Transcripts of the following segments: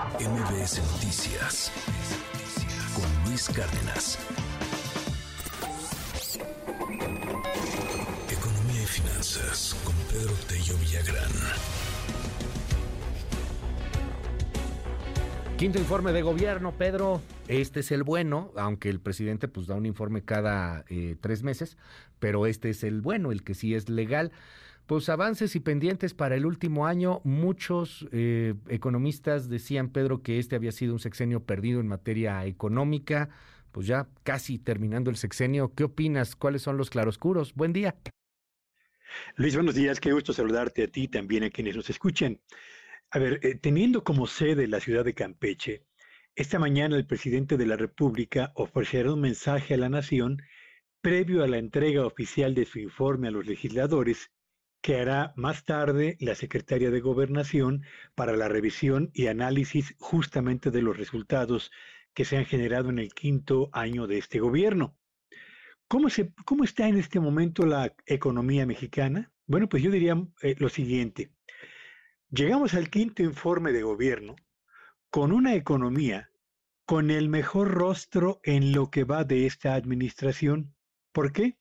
MBS Noticias con Luis Cárdenas. Economía y finanzas con Pedro Tello Villagrán. Quinto informe de gobierno, Pedro. Este es el bueno, aunque el presidente pues da un informe cada eh, tres meses, pero este es el bueno, el que sí es legal. Pues avances y pendientes para el último año. Muchos eh, economistas decían, Pedro, que este había sido un sexenio perdido en materia económica. Pues ya casi terminando el sexenio. ¿Qué opinas? ¿Cuáles son los claroscuros? Buen día. Luis, buenos días. Qué gusto saludarte a ti y también a quienes nos escuchen. A ver, eh, teniendo como sede la ciudad de Campeche, esta mañana el presidente de la República ofrecerá un mensaje a la nación previo a la entrega oficial de su informe a los legisladores que hará más tarde la Secretaria de Gobernación para la revisión y análisis justamente de los resultados que se han generado en el quinto año de este gobierno. ¿Cómo, se, cómo está en este momento la economía mexicana? Bueno, pues yo diría eh, lo siguiente. Llegamos al quinto informe de gobierno con una economía con el mejor rostro en lo que va de esta administración. ¿Por qué?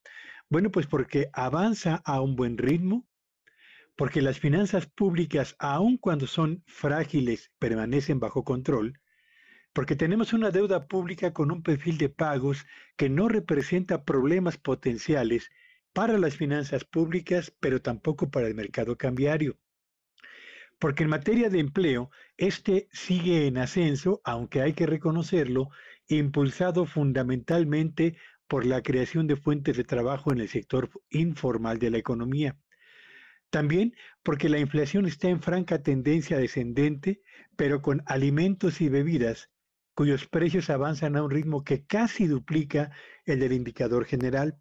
Bueno, pues porque avanza a un buen ritmo, porque las finanzas públicas, aun cuando son frágiles, permanecen bajo control, porque tenemos una deuda pública con un perfil de pagos que no representa problemas potenciales para las finanzas públicas, pero tampoco para el mercado cambiario. Porque en materia de empleo, este sigue en ascenso, aunque hay que reconocerlo, impulsado fundamentalmente por la creación de fuentes de trabajo en el sector informal de la economía. También porque la inflación está en franca tendencia descendente, pero con alimentos y bebidas cuyos precios avanzan a un ritmo que casi duplica el del indicador general.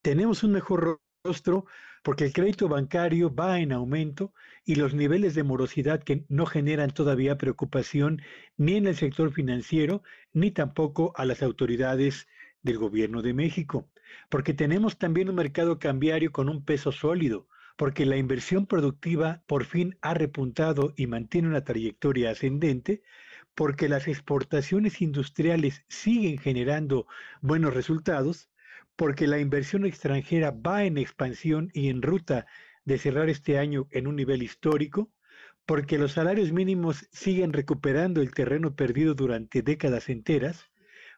Tenemos un mejor rostro porque el crédito bancario va en aumento y los niveles de morosidad que no generan todavía preocupación ni en el sector financiero ni tampoco a las autoridades del gobierno de México, porque tenemos también un mercado cambiario con un peso sólido, porque la inversión productiva por fin ha repuntado y mantiene una trayectoria ascendente, porque las exportaciones industriales siguen generando buenos resultados, porque la inversión extranjera va en expansión y en ruta de cerrar este año en un nivel histórico, porque los salarios mínimos siguen recuperando el terreno perdido durante décadas enteras,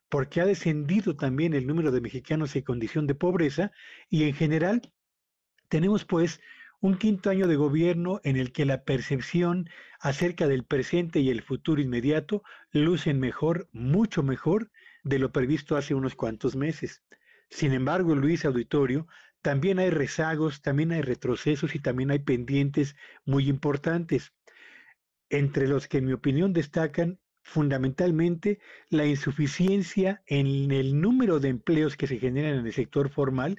porque ha descendido también el número de mexicanos en condición de pobreza y en general tenemos pues un quinto año de gobierno en el que la percepción acerca del presente y el futuro inmediato lucen mejor, mucho mejor de lo previsto hace unos cuantos meses. Sin embargo, Luis Auditorio, también hay rezagos, también hay retrocesos y también hay pendientes muy importantes, entre los que en mi opinión destacan fundamentalmente la insuficiencia en el número de empleos que se generan en el sector formal,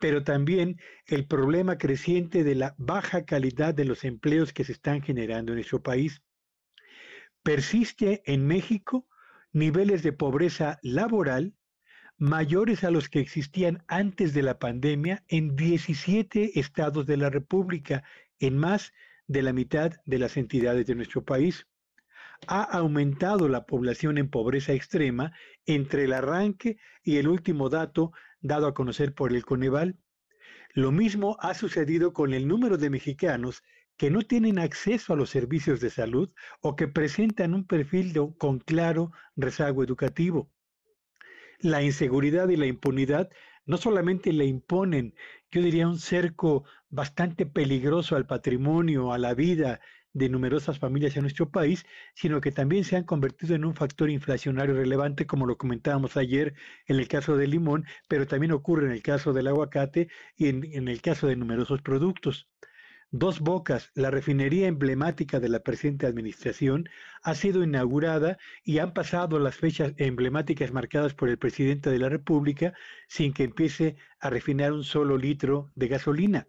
pero también el problema creciente de la baja calidad de los empleos que se están generando en nuestro país. Persiste en México niveles de pobreza laboral mayores a los que existían antes de la pandemia en 17 estados de la República, en más de la mitad de las entidades de nuestro país ha aumentado la población en pobreza extrema entre el arranque y el último dato dado a conocer por el Coneval. Lo mismo ha sucedido con el número de mexicanos que no tienen acceso a los servicios de salud o que presentan un perfil con claro rezago educativo. La inseguridad y la impunidad no solamente le imponen, yo diría, un cerco bastante peligroso al patrimonio, a la vida de numerosas familias en nuestro país, sino que también se han convertido en un factor inflacionario relevante, como lo comentábamos ayer en el caso del limón, pero también ocurre en el caso del aguacate y en, en el caso de numerosos productos. Dos Bocas, la refinería emblemática de la presente administración, ha sido inaugurada y han pasado las fechas emblemáticas marcadas por el presidente de la República sin que empiece a refinar un solo litro de gasolina.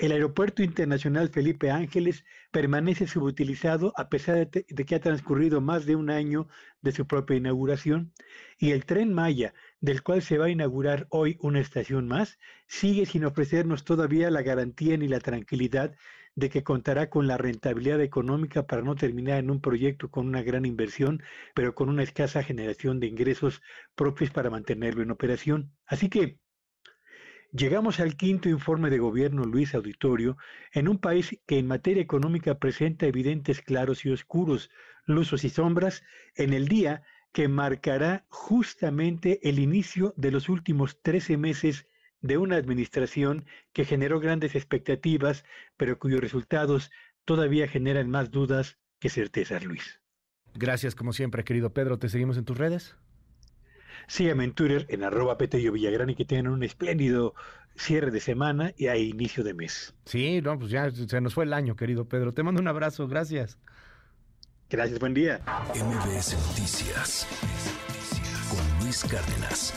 El Aeropuerto Internacional Felipe Ángeles permanece subutilizado a pesar de, que ha transcurrido más de un año de su propia inauguración y el tren Maya, del cual se va a inaugurar hoy una estación más, sigue sin ofrecernos todavía la garantía ni la tranquilidad de que contará con la rentabilidad económica para no terminar en un proyecto con una gran inversión, pero con una escasa generación de ingresos propios para mantenerlo en operación. Así que Llegamos al quinto informe de gobierno Luis Auditorio en un país que en materia económica presenta evidentes claros y oscuros, luzos y sombras, en el día que marcará justamente el inicio de los últimos 13 meses de una administración que generó grandes expectativas, pero cuyos resultados todavía generan más dudas que certezas, Luis. Gracias, como siempre, querido Pedro. ¿Te seguimos en tus redes? Síganme en Twitter en arroba Petello Villagrán y que tengan un espléndido cierre de semana y a inicio de mes. Sí, no, pues ya se nos fue el año, querido Pedro. Te mando un abrazo, gracias. Gracias, buen día. MBS Noticias con Luis Cárdenas.